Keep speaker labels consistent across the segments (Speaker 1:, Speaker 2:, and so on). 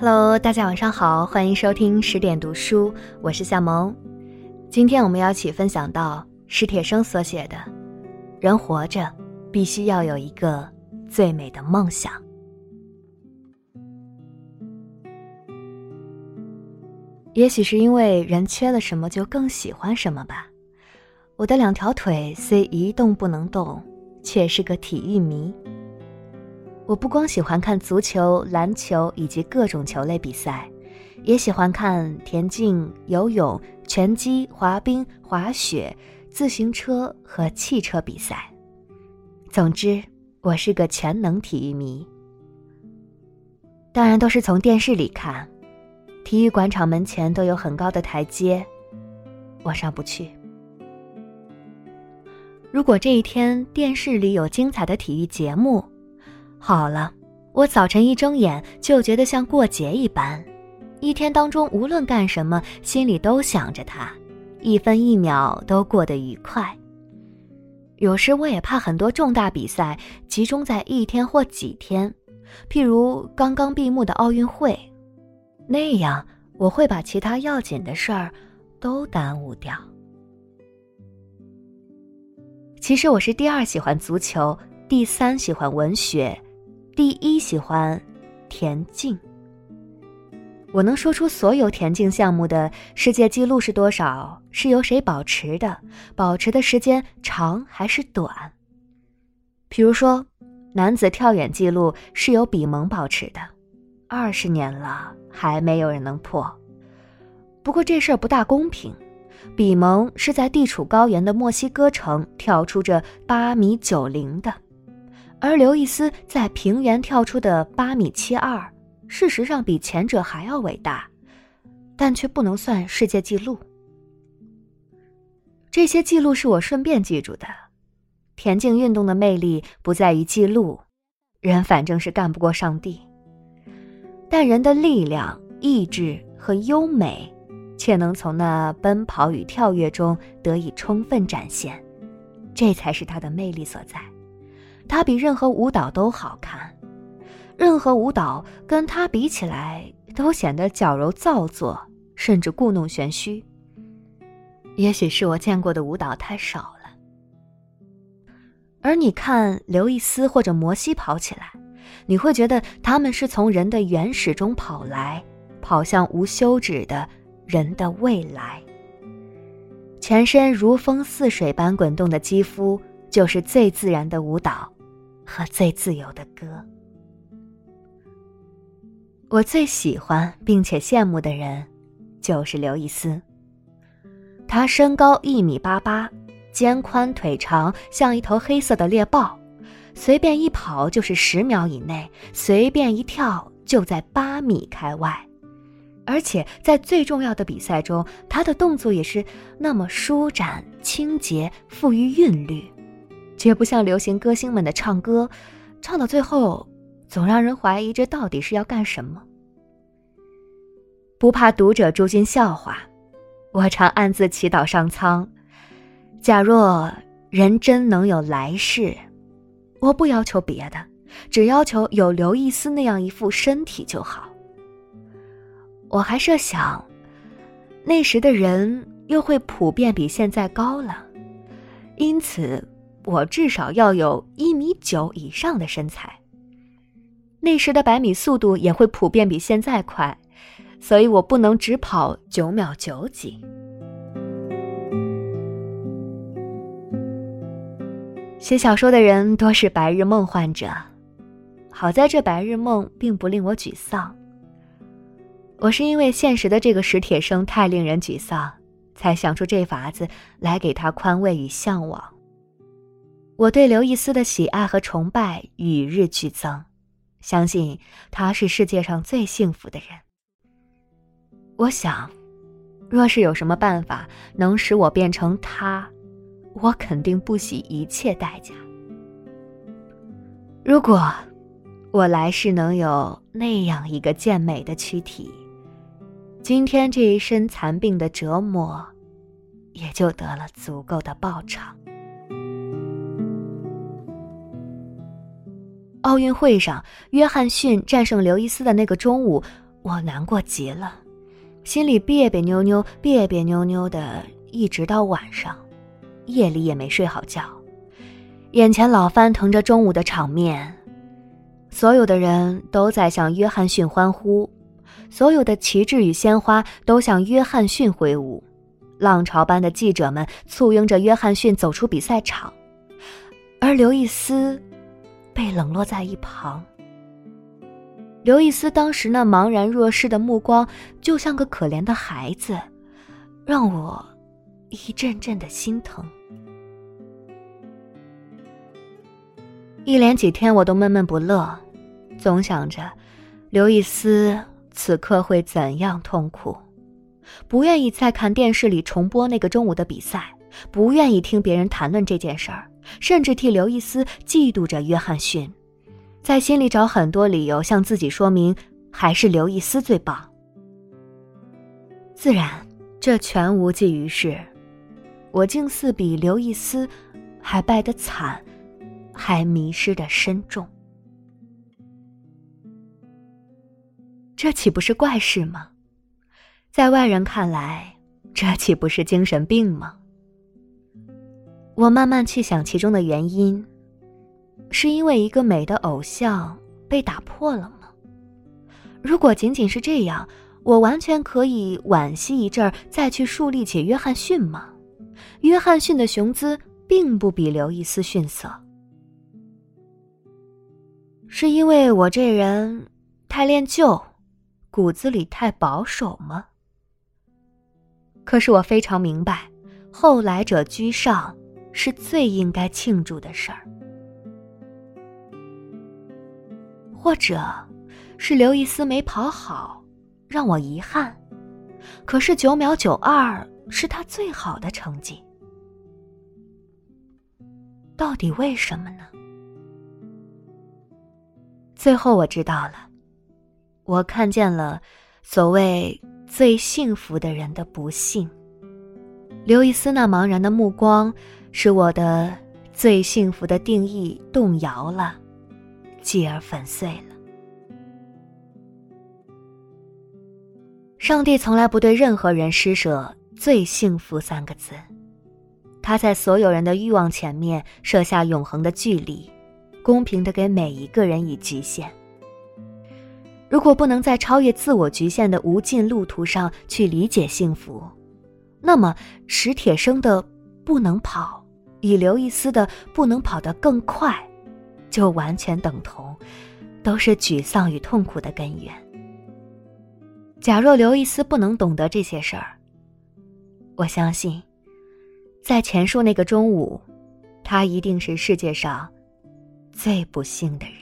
Speaker 1: Hello，大家晚上好，欢迎收听十点读书，我是夏萌。今天我们要一起分享到史铁生所写的《人活着必须要有一个最美的梦想》。也许是因为人缺了什么就更喜欢什么吧。我的两条腿虽一动不能动，却是个体育迷。我不光喜欢看足球、篮球以及各种球类比赛，也喜欢看田径、游泳、拳击、滑冰、滑雪、自行车和汽车比赛。总之，我是个全能体育迷。当然，都是从电视里看。体育馆场门前都有很高的台阶，我上不去。如果这一天电视里有精彩的体育节目，好了，我早晨一睁眼就觉得像过节一般，一天当中无论干什么，心里都想着他，一分一秒都过得愉快。有时我也怕很多重大比赛集中在一天或几天，譬如刚刚闭幕的奥运会，那样我会把其他要紧的事儿都耽误掉。其实我是第二喜欢足球，第三喜欢文学。第一喜欢田径。我能说出所有田径项目的世界纪录是多少，是由谁保持的，保持的时间长还是短。比如说，男子跳远纪录是由比蒙保持的，二十年了还没有人能破。不过这事儿不大公平，比蒙是在地处高原的墨西哥城跳出这八米九零的。而刘易斯在平原跳出的八米七二，事实上比前者还要伟大，但却不能算世界纪录。这些记录是我顺便记住的。田径运动的魅力不在于记录，人反正是干不过上帝，但人的力量、意志和优美，却能从那奔跑与跳跃中得以充分展现，这才是它的魅力所在。它比任何舞蹈都好看，任何舞蹈跟它比起来都显得矫揉造作，甚至故弄玄虚。也许是我见过的舞蹈太少了。而你看刘易斯或者摩西跑起来，你会觉得他们是从人的原始中跑来，跑向无休止的人的未来。全身如风似水般滚动的肌肤，就是最自然的舞蹈。和最自由的歌。我最喜欢并且羡慕的人，就是刘易斯。他身高一米八八，肩宽腿长，像一头黑色的猎豹，随便一跑就是十秒以内，随便一跳就在八米开外，而且在最重要的比赛中，他的动作也是那么舒展、清洁、富于韵律。绝不像流行歌星们的唱歌，唱到最后，总让人怀疑这到底是要干什么。不怕读者诸君笑话，我常暗自祈祷上苍：假若人真能有来世，我不要求别的，只要求有刘易斯那样一副身体就好。我还设想，那时的人又会普遍比现在高了，因此。我至少要有一米九以上的身材。那时的百米速度也会普遍比现在快，所以我不能只跑九秒九几。写小说的人多是白日梦患者，好在这白日梦并不令我沮丧。我是因为现实的这个史铁生太令人沮丧，才想出这法子来给他宽慰与向往。我对刘易斯的喜爱和崇拜与日俱增，相信他是世界上最幸福的人。我想，若是有什么办法能使我变成他，我肯定不惜一切代价。如果我来世能有那样一个健美的躯体，今天这一身残病的折磨，也就得了足够的报偿。奥运会上，约翰逊战胜刘易斯的那个中午，我难过极了，心里别别扭扭、别别扭扭的，一直到晚上，夜里也没睡好觉，眼前老翻腾着中午的场面，所有的人都在向约翰逊欢呼，所有的旗帜与鲜花都向约翰逊挥舞，浪潮般的记者们簇拥着约翰逊走出比赛场，而刘易斯被冷落在一旁。刘易斯当时那茫然若失的目光，就像个可怜的孩子，让我一阵阵的心疼。一连几天，我都闷闷不乐，总想着刘易斯此刻会怎样痛苦，不愿意再看电视里重播那个中午的比赛，不愿意听别人谈论这件事儿，甚至替刘易斯嫉妒着约翰逊。在心里找很多理由向自己说明，还是刘易斯最棒。自然，这全无济于事。我竟似比刘易斯还败得惨，还迷失的深重。这岂不是怪事吗？在外人看来，这岂不是精神病吗？我慢慢去想其中的原因。是因为一个美的偶像被打破了吗？如果仅仅是这样，我完全可以惋惜一阵儿，再去树立起约翰逊吗？约翰逊的雄姿并不比刘易斯逊色。是因为我这人太恋旧，骨子里太保守吗？可是我非常明白，后来者居上是最应该庆祝的事儿。或者，是刘易斯没跑好，让我遗憾。可是九秒九二是他最好的成绩，到底为什么呢？最后我知道了，我看见了所谓最幸福的人的不幸。刘易斯那茫然的目光，使我的最幸福的定义动摇了。继而粉碎了。上帝从来不对任何人施舍“最幸福”三个字，他在所有人的欲望前面设下永恒的距离，公平的给每一个人以极限。如果不能在超越自我局限的无尽路途上去理解幸福，那么史铁生的“不能跑”与刘易斯的“不能跑得更快”。就完全等同，都是沮丧与痛苦的根源。假若刘易斯不能懂得这些事儿，我相信，在前述那个中午，他一定是世界上最不幸的人。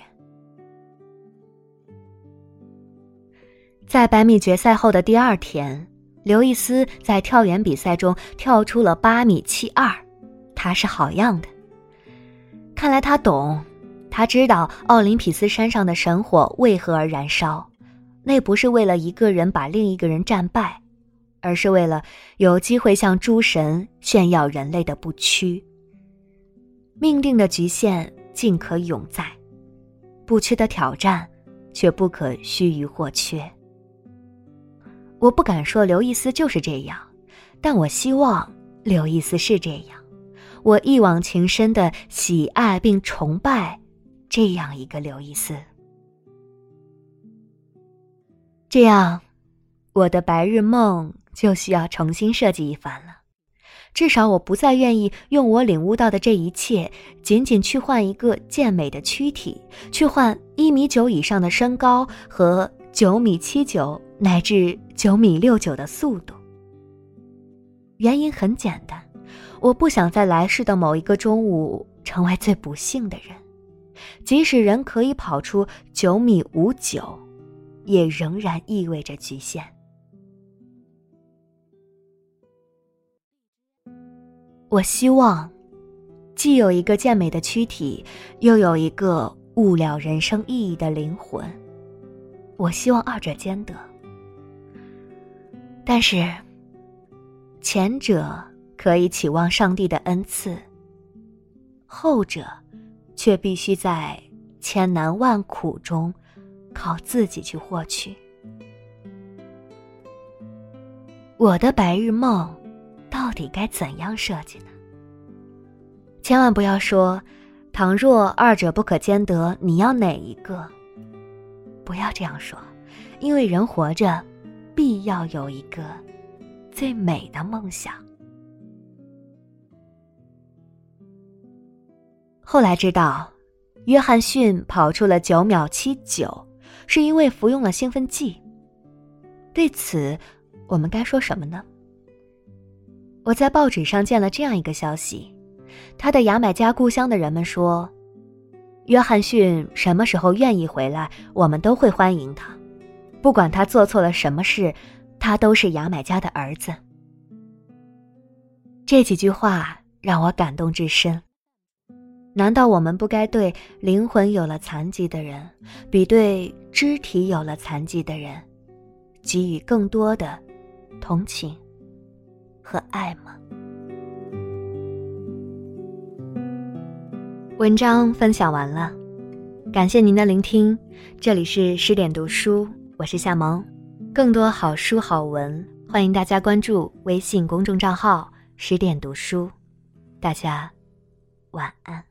Speaker 1: 在百米决赛后的第二天，刘易斯在跳远比赛中跳出了八米七二，他是好样的。看来他懂。他知道奥林匹斯山上的神火为何而燃烧，那不是为了一个人把另一个人战败，而是为了有机会向诸神炫耀人类的不屈。命定的局限尽可永在，不屈的挑战却不可须臾或缺。我不敢说刘易斯就是这样，但我希望刘易斯是这样。我一往情深的喜爱并崇拜。这样一个刘易斯，这样，我的白日梦就需要重新设计一番了。至少，我不再愿意用我领悟到的这一切，仅仅去换一个健美的躯体，去换一米九以上的身高和九米七九乃至九米六九的速度。原因很简单，我不想在来世的某一个中午成为最不幸的人。即使人可以跑出九米五九，也仍然意味着局限。我希望，既有一个健美的躯体，又有一个悟了人生意义的灵魂。我希望二者兼得。但是，前者可以期望上帝的恩赐，后者。却必须在千难万苦中，靠自己去获取。我的白日梦到底该怎样设计呢？千万不要说，倘若二者不可兼得，你要哪一个？不要这样说，因为人活着，必要有一个最美的梦想。后来知道，约翰逊跑出了九秒七九，是因为服用了兴奋剂。对此，我们该说什么呢？我在报纸上见了这样一个消息：他的牙买加故乡的人们说，约翰逊什么时候愿意回来，我们都会欢迎他，不管他做错了什么事，他都是牙买加的儿子。这几句话让我感动至深。难道我们不该对灵魂有了残疾的人，比对肢体有了残疾的人，给予更多的同情和爱吗？文章分享完了，感谢您的聆听。这里是十点读书，我是夏萌。更多好书好文，欢迎大家关注微信公众账号“十点读书”。大家晚安。